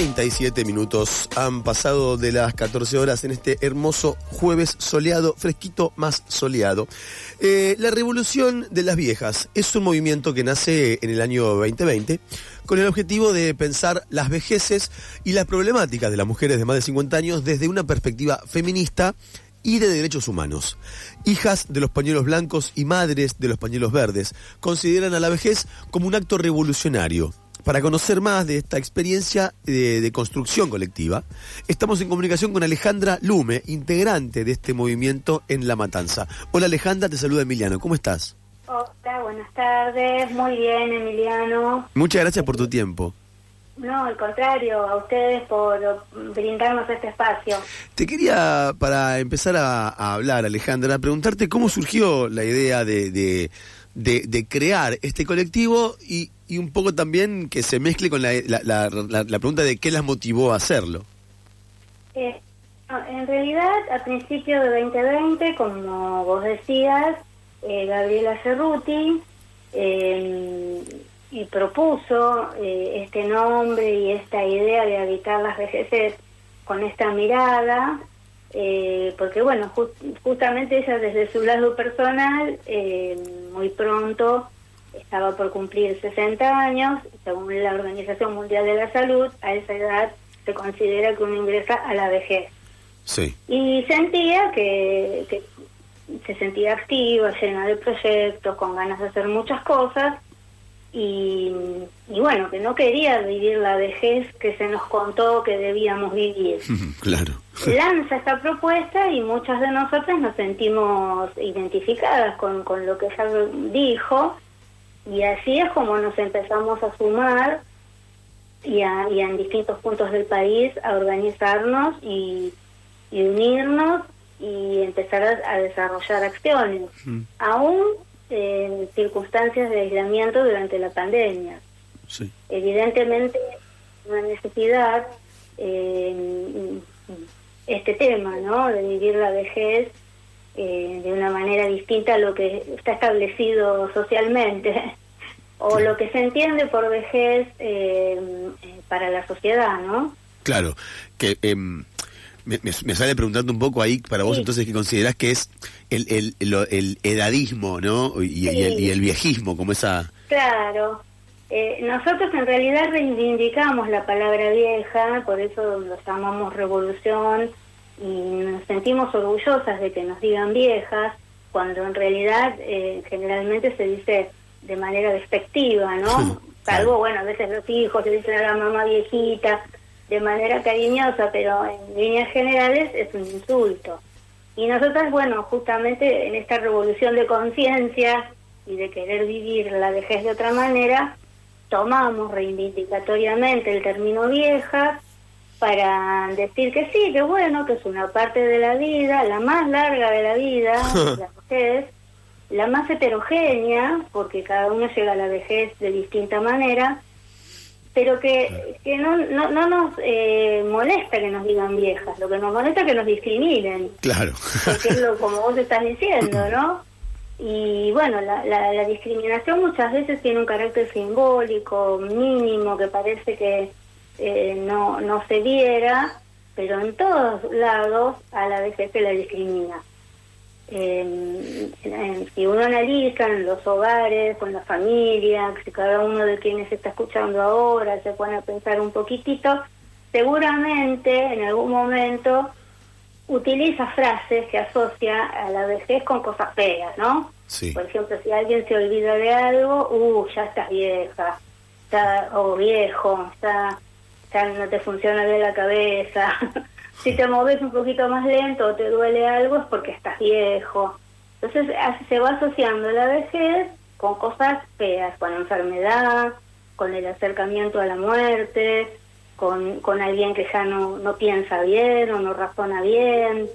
37 minutos han pasado de las 14 horas en este hermoso jueves soleado, fresquito más soleado. Eh, la revolución de las viejas es un movimiento que nace en el año 2020 con el objetivo de pensar las vejeces y las problemáticas de las mujeres de más de 50 años desde una perspectiva feminista y de derechos humanos. Hijas de los pañuelos blancos y madres de los pañuelos verdes consideran a la vejez como un acto revolucionario para conocer más de esta experiencia de, construcción colectiva, estamos en comunicación con Alejandra Lume, integrante de este movimiento en La Matanza. Hola Alejandra, te saluda Emiliano, ¿cómo estás? Hola, buenas tardes, muy bien Emiliano. Muchas gracias por tu tiempo. No, al contrario, a ustedes por brindarnos este espacio. Te quería, para empezar a, hablar, Alejandra, preguntarte cómo surgió la idea de, de crear este colectivo y, y un poco también que se mezcle con la, la, la, pregunta de qué las motivó a hacerlo. Eh, en realidad, a principios de 2020, como vos decías, eh, Gabriela Cerruti eh, y propuso este nombre y esta idea de habitar las vejeces con esta mirada, porque bueno, justamente ella desde su lado personal, muy pronto estaba por cumplir 60 años, según la Organización Mundial de la Salud, a esa edad se considera que uno ingresa a la vejez. Sí. Y sentía que, que se sentía activa, llena de proyectos, con ganas de hacer muchas cosas, y, y, bueno, que no quería vivir la vejez que se nos contó que debíamos vivir. claro. Lanza esta propuesta y muchas de nosotras nos sentimos identificadas con, con lo que ella dijo y así es como nos empezamos a sumar y, en distintos puntos del país a organizarnos y, unirnos y empezar a, desarrollar acciones, aún en circunstancias de aislamiento durante la pandemia. Evidentemente, una necesidad eh, este tema, ¿no? De vivir la vejez eh, de una manera distinta a lo que está establecido socialmente o lo que se entiende por vejez eh, para la sociedad, ¿no? Claro, que em, me, sale preguntando un poco ahí para vos entonces que considerás que es el, el, el, edadismo, ¿no? Y, y, el, viejismo, como esa... Claro. Eh, nosotros en realidad reivindicamos la palabra vieja, por eso lo llamamos revolución y nos sentimos orgullosas de que nos digan viejas, cuando en realidad eh, generalmente se dice de manera despectiva, ¿no? Salvo, bueno, a veces los hijos se dicen a la mamá viejita de manera cariñosa, pero en líneas generales es un insulto. Y nosotras, bueno, justamente en esta revolución de conciencia y de querer vivir la vejez de otra manera, tomamos reivindicatoriamente el término vieja para decir que sí, que bueno, que es una parte de la vida, la más larga de la vida, la vejez, la más heterogénea, porque cada uno llega a la vejez de distinta manera, pero que, que no, no, no nos eh, molesta que nos digan viejas, lo que nos molesta es que nos discriminen. Claro. Porque es lo como vos estás diciendo, ¿no? Y bueno, la, la, la discriminación muchas veces tiene un carácter simbólico, mínimo, que parece que eh, no, no se viera, pero en todos lados a la vejez se la discrimina. Eh, si uno analiza en los hogares, con la familia, si cada uno de quienes está escuchando ahora se pone a pensar un poquitito, seguramente en algún momento utiliza frases que asocia a la vejez con cosas feas, ¿no? Por ejemplo, si alguien se olvida de algo, uh, ya estás vieja, está, o viejo, está ya no te funciona bien la cabeza. si te moves un poquito más lento o te duele algo es porque estás viejo. Entonces se va asociando la vejez con cosas feas, con la enfermedad, con el acercamiento a la muerte, con, con alguien que ya no, no piensa bien o no razona bien.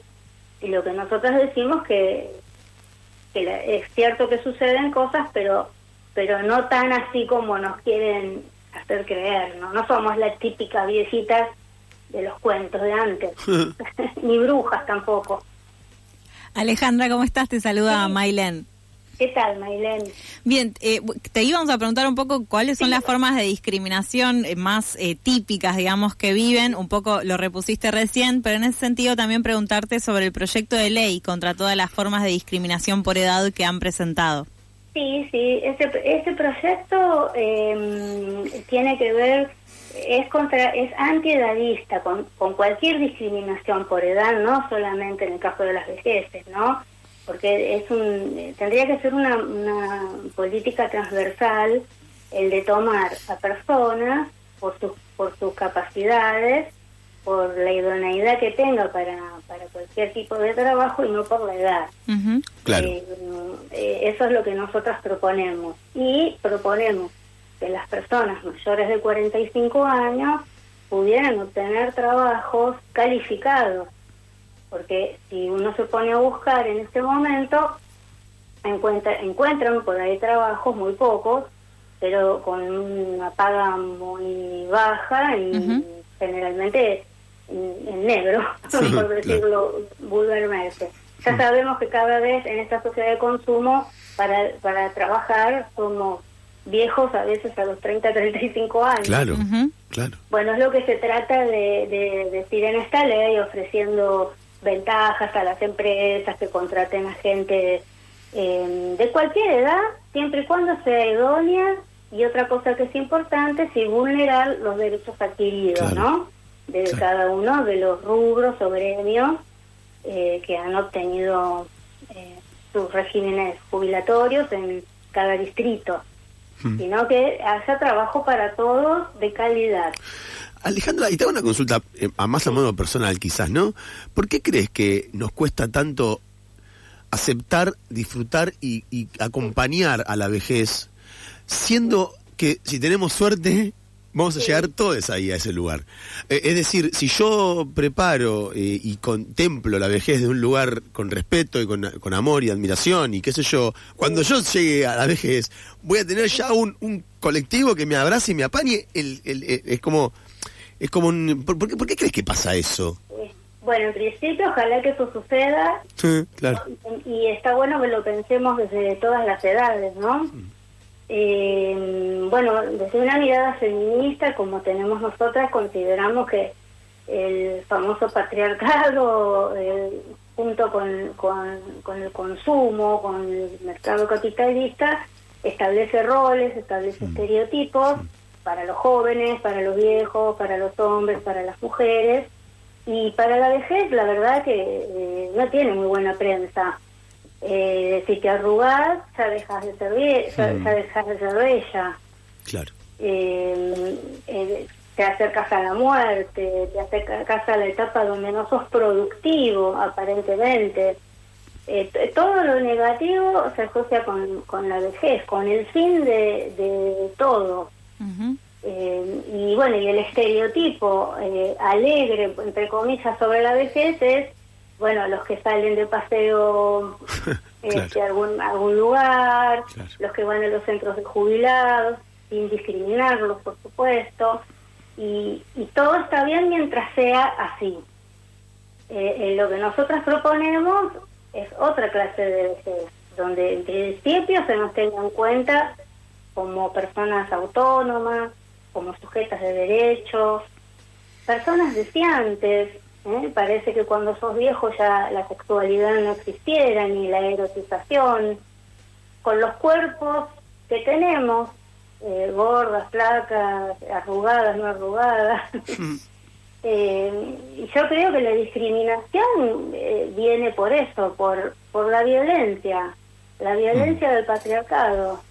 Y lo que nosotros decimos que, que es cierto que suceden cosas, pero pero no tan así como nos quieren hacer creer, ¿no? No somos las típicas viejitas de los cuentos de antes, ni brujas tampoco. Alejandra, ¿cómo estás? Te saluda Mailen. ¿Qué tal, Mailen? Bien, eh, te íbamos a preguntar un poco cuáles son las formas de discriminación eh, más eh, típicas, digamos, que viven. Un poco lo repusiste recién, pero en ese sentido también preguntarte sobre el proyecto de ley contra todas las formas de discriminación por edad que han presentado. Sí, sí, ese, ese proyecto em, tiene que ver, es contra, es antiedadista, con, con cualquier discriminación por edad, no solamente en el caso de las vejeces, ¿no? Porque es un, tendría que ser una, una política transversal el de tomar a personas por sus, por sus capacidades por la idoneidad que tenga para, para cualquier tipo de trabajo y no por la edad. Claro. Eh, eh, eso es lo que nosotros proponemos. Y proponemos que las personas mayores de 45 años pudieran obtener trabajos calificados. Porque si uno se pone a buscar en este momento, encuentra, encuentran por ahí trabajos muy pocos, pero con una paga muy baja y generalmente en, negro, por decirlo vulgarmente. Ya sabemos que cada vez en esta sociedad de consumo, para, para trabajar, somos viejos a veces a los 30, 35 años. Claro, claro. Bueno, es lo que se trata de, decir en esta ley, ofreciendo ventajas a las empresas que contraten a gente eh, de cualquier edad, siempre y cuando sea idónea, y otra cosa que es importante, sin vulnerar los derechos adquiridos, ¿no? de cada uno de los rubros o gremios eh, que han obtenido eh, sus regímenes jubilatorios en cada distrito, hmm. sino que haya trabajo para todos de calidad. Alejandra, y te hago una consulta eh, a más a modo personal quizás, ¿no? ¿Por qué crees que nos cuesta tanto aceptar, disfrutar y, y acompañar a la vejez, siendo que si tenemos suerte Vamos a llegar todos ahí a ese lugar. Eh, es decir, si yo preparo eh, y contemplo la vejez de un lugar con respeto y con, amor y admiración y qué sé yo, cuando yo llegue a la vejez, voy a tener ya un, colectivo que me abrace y me apañe. El, eh, es como, es como un, ¿por, qué, ¿Por qué crees que pasa eso? Bueno, en principio, ojalá que eso suceda. Sí, claro. Y, está bueno que lo pensemos desde todas las edades, ¿no? Mm. Eh, bueno, desde una mirada feminista, como tenemos nosotras, consideramos que el famoso patriarcado, junto con, con, el consumo, con el mercado capitalista, establece roles, establece mm. estereotipos para los jóvenes, para los viejos, para los hombres, para las mujeres. Y para la vejez, la verdad que eh, no tiene muy buena prensa eh, si te arrugas, ya dejas de ser, ya, mm. dejas de ser bella. Claro. Eh, eh, te acercas a la muerte, te acercas a la etapa donde no sos productivo, aparentemente. Eh, todo lo negativo se asocia con, con la vejez, con el fin de, de todo. y bueno, y el estereotipo alegre, entre comillas, sobre la vejez es bueno, los que salen de paseo este, a algún, algún lugar, los que van a los centros de jubilados, sin discriminarlos, por supuesto, y, y todo está bien mientras sea así. Eh, eh, lo que nosotras proponemos es otra clase de vejez, donde en principio se nos tenga en cuenta como personas autónomas, como sujetas de derechos, personas deseantes, ¿eh? Parece que cuando sos viejo ya la sexualidad no existiera, ni la erotización. Con los cuerpos que tenemos, eh, gordas, flacas, arrugadas, no arrugadas. eh, y yo creo que la discriminación eh, viene por eso, por, por la violencia, la violencia mm. del patriarcado.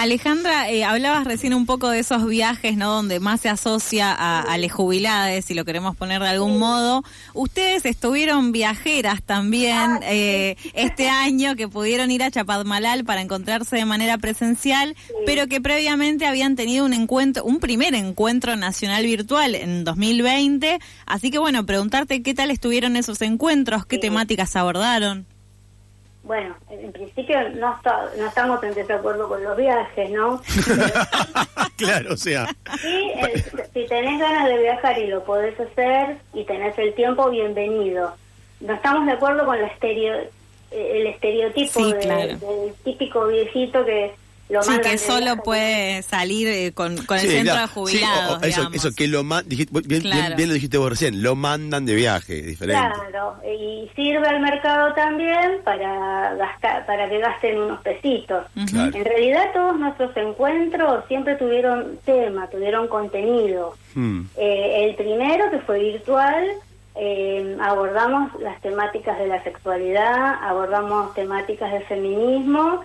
Alejandra, eh, hablabas recién un poco de esos viajes, ¿no? Donde más se asocia a, a las jubiladas, si lo queremos poner de algún modo. Ustedes estuvieron viajeras también Ah, eh, este año, que pudieron ir a Chapadmalal para encontrarse de manera presencial, pero que previamente habían tenido un encuentro, un primer encuentro nacional virtual en 2020. Así que bueno, preguntarte qué tal estuvieron esos encuentros, qué temáticas abordaron. Bueno, en principio no, está- no estamos en desacuerdo con los viajes, ¿no? claro, o sea. Sí, eh, si tenés ganas de viajar y lo podés hacer y tenés el tiempo, bienvenido. No estamos de acuerdo con la estereo, eh, el estereotipo Sí, de- claro. del típico viejito que lo Sí, que solo puede salir eh, con, con el centro claro, de jubilados. sí, o- o eso, que lo man- dijiste- bien, bien- Claro. bien lo dijiste vos recién, lo mandan de viaje, diferente. Claro, y sirve al mercado también para gastar, para que gasten unos pesitos. Claro. En realidad todos nuestros encuentros siempre tuvieron tema, tuvieron contenido. Hmm. Eh, el primero, que fue virtual, eh, abordamos las temáticas de la sexualidad, abordamos temáticas de feminismo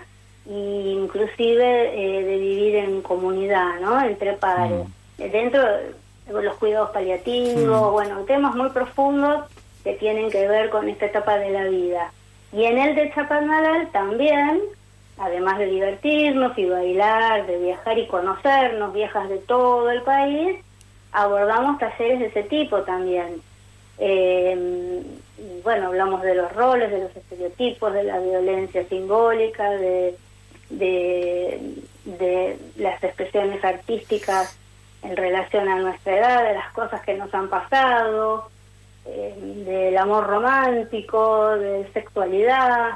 e inclusive eh, de vivir en comunidad, ¿no? Entre pares. Eh, Dentro de los cuidados paliativos, bueno, temas muy profundos que tienen que ver con esta etapa de la vida. Y en el de Chapadmalal también, además de divertirnos y bailar, de viajar y conocernos, viejas de todo el país, abordamos talleres de ese tipo también. Eh, bueno, hablamos de los roles, de los estereotipos, de la violencia simbólica, de, de, de las expresiones artísticas en relación a nuestra edad, de las cosas que nos han pasado, eh, del amor romántico, de sexualidad.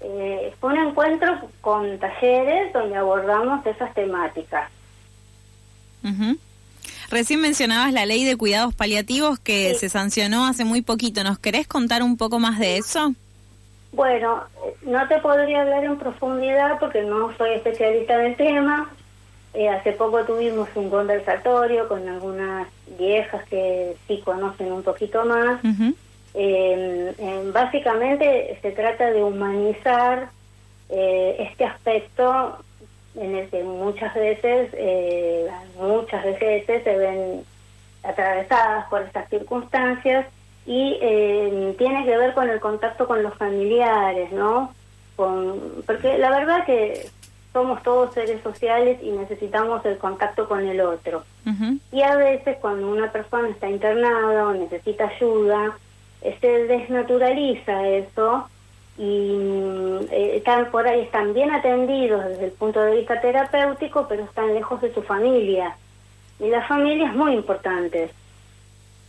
Eh, fue un encuentro con talleres donde abordamos esas temáticas. Recién mencionabas la ley de cuidados paliativos que Sí. se sancionó hace muy poquito. ¿Nos querés contar un poco más de eso? Bueno, eh, no te podría hablar en profundidad porque no soy especialista en el tema. Eh, hace poco tuvimos un conversatorio con algunas viejas que sí conocen un poquito más. Eh, eh, básicamente se trata de humanizar eh, este aspecto en el que muchas veces, eh, muchas veces se ven atravesadas por estas circunstancias y eh, tiene que ver con el contacto con los familiares, ¿no? Con, porque la verdad que somos todos seres sociales y necesitamos el contacto con el otro. Y a veces cuando una persona está internada o necesita ayuda, se desnaturaliza eso y eh, están por ahí, están bien atendidos desde el punto de vista terapéutico, pero están lejos de su familia. Y la familia es muy importante.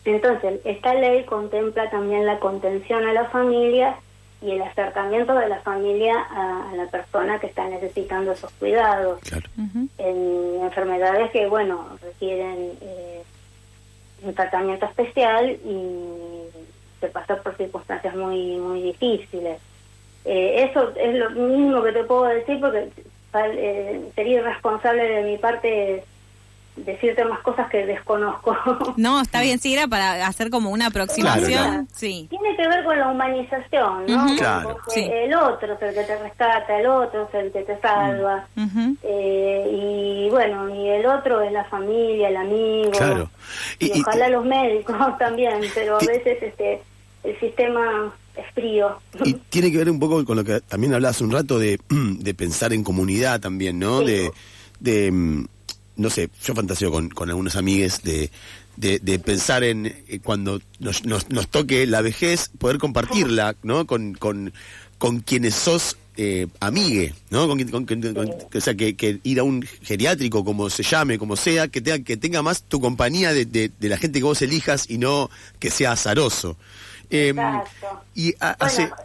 Entonces, esta ley contempla también la contención a la familia y el acercamiento de la familia a, a la persona que está necesitando esos cuidados Claro. En enfermedades que, bueno, requieren eh, un tratamiento especial y se pasa por circunstancias muy muy difíciles. Eh, eso es lo mismo que te puedo decir porque eh, sería irresponsable de mi parte decirte más cosas que desconozco. No, está bien, sí, era para hacer como una aproximación. Claro, Sí. Tiene que ver con la humanización, ¿no? Con- Claro. Sí. el otro es el que te rescata, el otro es el que te salva. Ujú. Eh, y bueno, y el otro es la familia, el amigo. Claro. Y, Y- y- ojalá los médicos también, pero a veces este el sistema es frío. Y tiene que ver un poco con lo que también hablabas un rato de, de pensar en comunidad también, ¿no? Sí. De, de, mm, no sé, yo fantaseo con, con algunos amigues de, de, de pensar en eh, cuando nos, nos, nos toque la vejez, poder compartirla, ¿no? Con, con, con quienes sos eh, amigue, ¿no? Con, quien- con- o sea, que, que ir a un geriátrico, como se llame, como sea, que tenga, que tenga más tu compañía de, de, de la gente que vos elijas y no que sea azaroso. Eh, Exacto. y a- Bueno,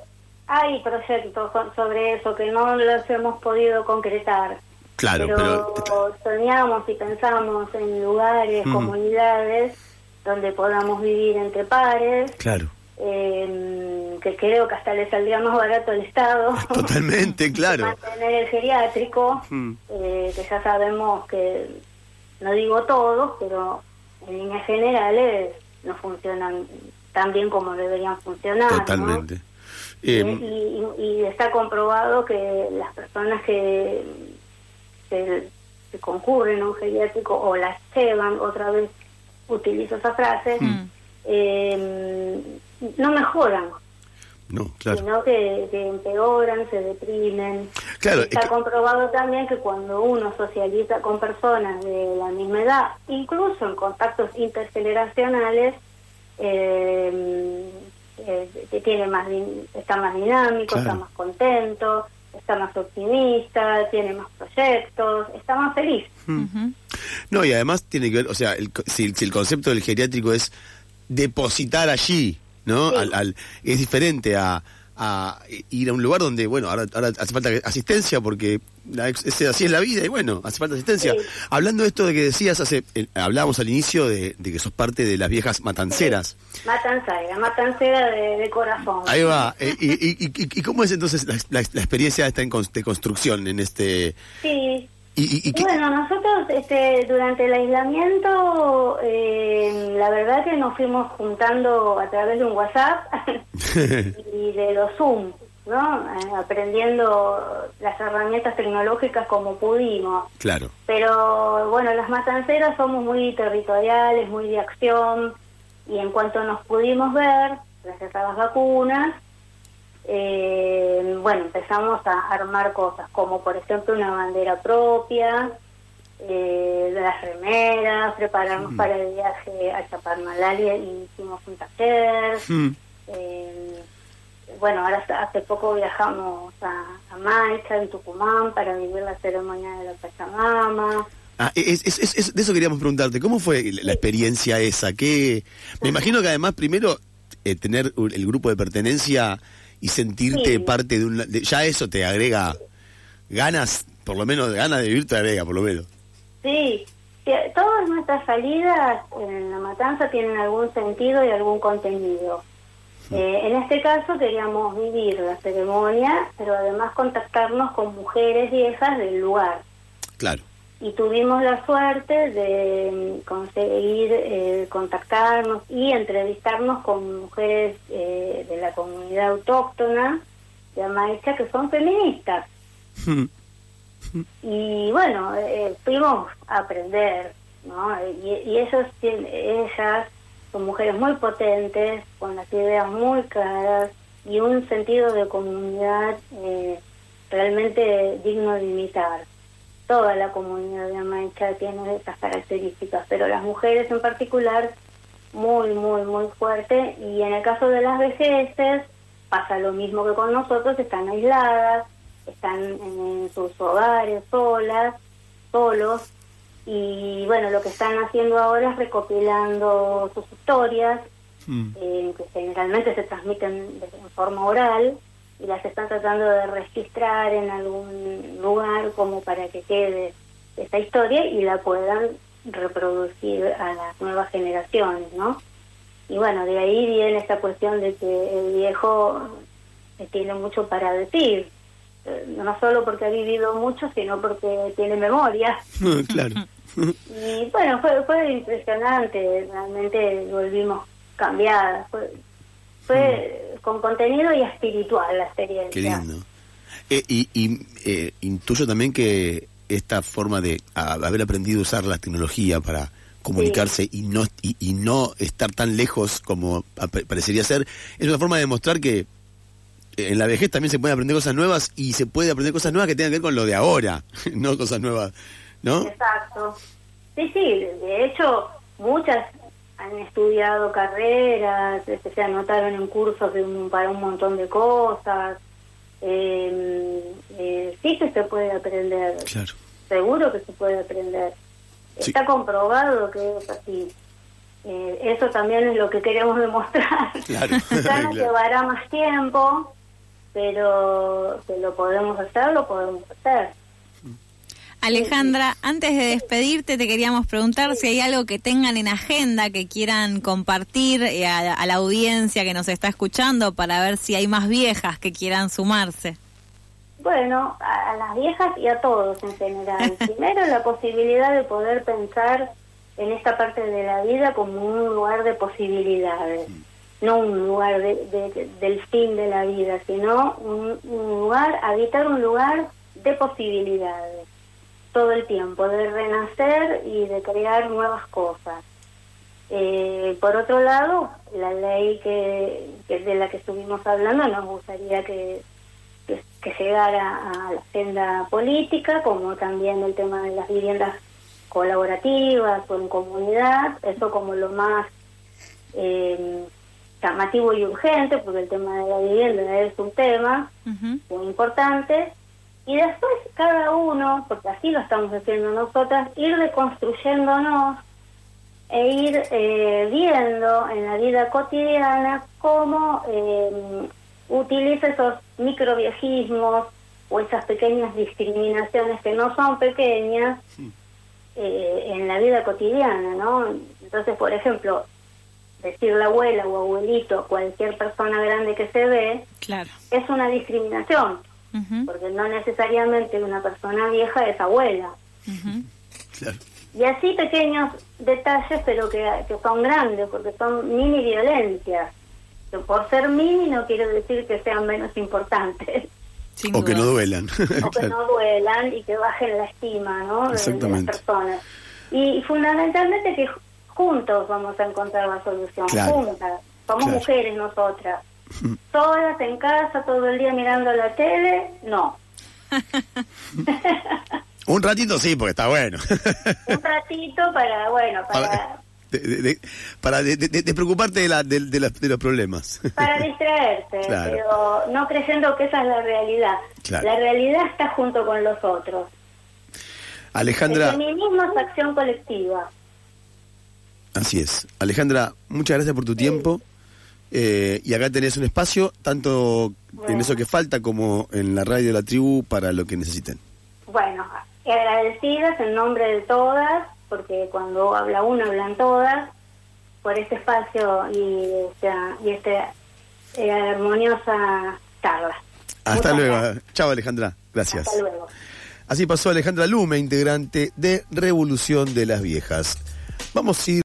hay proyectos so- sobre eso que no los hemos podido concretar. Claro, pero, pero... soñamos y pensamos en lugares, Mm. comunidades donde podamos vivir entre pares, Claro, eh, que creo que hasta le saldría más barato al Estado. totalmente, claro. mantener el geriátrico, Mm. eh, que ya sabemos que, no digo todos, pero en líneas generales no funcionan tan bien como deberían funcionar. ¿no? Totalmente. Y, Eh, y- y está comprobado que las personas que se, se concurren a un geriátrico o las llevan, otra vez utilizo esa frase, Mm. eh, no mejoran, No, claro. sino que, que empeoran, se deprimen. Claro, Está es que- comprobado también que cuando uno socializa con personas de la misma edad, incluso en contactos intergeneracionales, eh, eh, que tiene más está más dinámico, Claro. está más contento, está más optimista, tiene más proyectos, está más feliz. Ujú. No, y además tiene que ver, o sea, el co- si, si el concepto del geriátrico es depositar allí, ¿no? Sí. Al, al- es diferente a, a ir a un lugar donde, bueno, ahora, ahora hace falta asistencia porque la ex- es- así es la vida y bueno, hace falta asistencia. Sí. Hablando de esto de que decías hace, hablábamos al inicio de, de que sos parte de las viejas matanceras. Matancera, matancera de, de corazón. Ahí va. Eh, y, y- y- y cómo es entonces la, la- la experiencia esta en cons- de construcción en este... Sí, Y, y- bueno, nosotros este, durante el aislamiento, eh, la verdad que nos fuimos juntando a través de un WhatsApp y de los Zoom, ¿no? Eh, aprendiendo las herramientas tecnológicas como pudimos. claro. Pero bueno, las matanceras somos muy territoriales, muy de acción, y en cuanto nos pudimos ver, gracias a las vacunas, eh, bueno, empezamos a armar cosas, como por ejemplo una bandera propia, eh, las remeras, prepararnos para el viaje a Chaparmalal y hicimos un taller. Mm. Eh, bueno, ahora hace- poco viajamos a, a Maicha, en Tucumán, para vivir la ceremonia de la Pachamama. Ah, es, es- es- es- de eso queríamos preguntarte, ¿cómo fue la experiencia esa? ¿Qué? Me imagino que además primero eh, tener el grupo de pertenencia y sentirte Sí. parte de un... de- ya eso te agrega ganas, por lo menos ganas de vivir te agrega, por lo menos. Sí, todas nuestras salidas en la matanza tienen algún sentido y algún contenido. Eh, en este caso queríamos vivir la ceremonia, pero además contactarnos con mujeres viejas del lugar. Claro. Y tuvimos la suerte de mm, conseguir eh, contactarnos y entrevistarnos con mujeres eh, de la comunidad autóctona de Amaicha que son feministas. Y bueno, eh, fuimos a aprender, ¿no? Y, y ellas son mujeres muy potentes, con las ideas muy claras y un sentido de comunidad eh, realmente digno de imitar. Toda la comunidad de Amaicha tiene estas características, pero las mujeres en particular muy, muy, muy fuerte. Y en el caso de las vejeces pasa lo mismo que con nosotros, están aisladas, están en sus hogares solas, solos. Y bueno, lo que están haciendo ahora es recopilando sus historias, Mm. eh, que generalmente se transmiten de, en forma oral, y las están tratando de registrar en algún lugar como para que quede esta historia y la puedan reproducir a las nuevas generaciones, ¿no? Y bueno, de ahí viene esta cuestión de que el viejo tiene mucho para decir, eh, no solo porque ha vivido mucho, sino porque tiene memoria. claro. Y bueno, fue, fue impresionante, realmente volvimos cambiadas. Fue, fue con contenido y espiritual la experiencia. Qué lindo. Eh, y y eh, intuyo también que esta forma de a- haber aprendido a usar la tecnología para comunicarse y no y, y no estar tan lejos como parecería ser es una forma de demostrar que en la vejez también se pueden aprender cosas nuevas y se puede aprender cosas nuevas que tengan que ver con lo de ahora, no cosas nuevas, ¿no? Exacto. Sí, sí, de hecho, muchas han estudiado carreras, este, se anotaron en cursos de un- para un montón de cosas. Eh, eh, sí que se puede aprender, Claro. seguro que se puede aprender. Sí. Está comprobado que es así. Eh, eso también es lo que queremos demostrar. Claro, Quizá nos llevará más tiempo, pero que lo podemos hacer, lo podemos hacer. Alejandra, antes de despedirte te queríamos preguntar si hay algo que tengan en agenda que quieran compartir eh, a, a la audiencia que nos está escuchando para ver si hay más viejas que quieran sumarse. Bueno, a, a las viejas y a todos en general. Primero, la posibilidad de poder pensar en esta parte de la vida como un lugar de posibilidades, no un lugar de, de- del fin de la vida, sino un, un lugar, habitar un lugar de posibilidades. Todo el tiempo, de renacer y de crear nuevas cosas. Eh, por otro lado, la ley que, que de la que estuvimos hablando nos gustaría que, que, que llegara a la agenda política, como también el tema de las viviendas colaborativas o en comunidad, eso como lo más eh, llamativo y urgente, porque el tema de la vivienda es un tema muy importante. Y después cada uno, porque así lo estamos haciendo nosotras, ir deconstruyéndonos e ir eh, viendo en la vida cotidiana cómo eh, utiliza esos microviejismos o esas pequeñas discriminaciones que no son pequeñas eh, en la vida cotidiana, ¿no? Entonces, por ejemplo, decirle abuela o abuelito a cualquier persona grande que se ve Claro. es una discriminación, Porque no necesariamente una persona vieja es abuela. Claro. Y así pequeños detalles, pero que, que son grandes, porque son mini violencias. Que por ser mini no quiere decir que sean menos importantes, Sin O que no duelan. o que no duelan y que bajen la estima ¿no? de- de, las Exactamente. personas. Y fundamentalmente que juntos vamos a encontrar la solución, Claro. juntas. Somos Claro. mujeres nosotras. Solas en casa todo el día mirando la tele, no. Un ratito sí, porque está bueno. Un ratito para, bueno, para... De, de- para de, de- de- de preocuparte de, la, de, de la- de los problemas. para distraerse, Claro. pero no creyendo que esa es la realidad. Claro. La realidad está junto con los otros. Alejandra, El feminismo es acción colectiva. así es. Alejandra, muchas gracias por tu tiempo. Eh, y acá tenés un espacio, tanto en eso que falta como en la radio de la tribu, para lo que necesiten. Bueno, agradecidas en nombre de todas, porque cuando habla uno hablan todas, por este espacio y esta, y esta eh, armoniosa charla. Hasta Muchas luego. gracias. Chao Alejandra. Gracias. Hasta luego. Así pasó Alejandra Lume, integrante de Revolución de las Viejas. Vamos a ir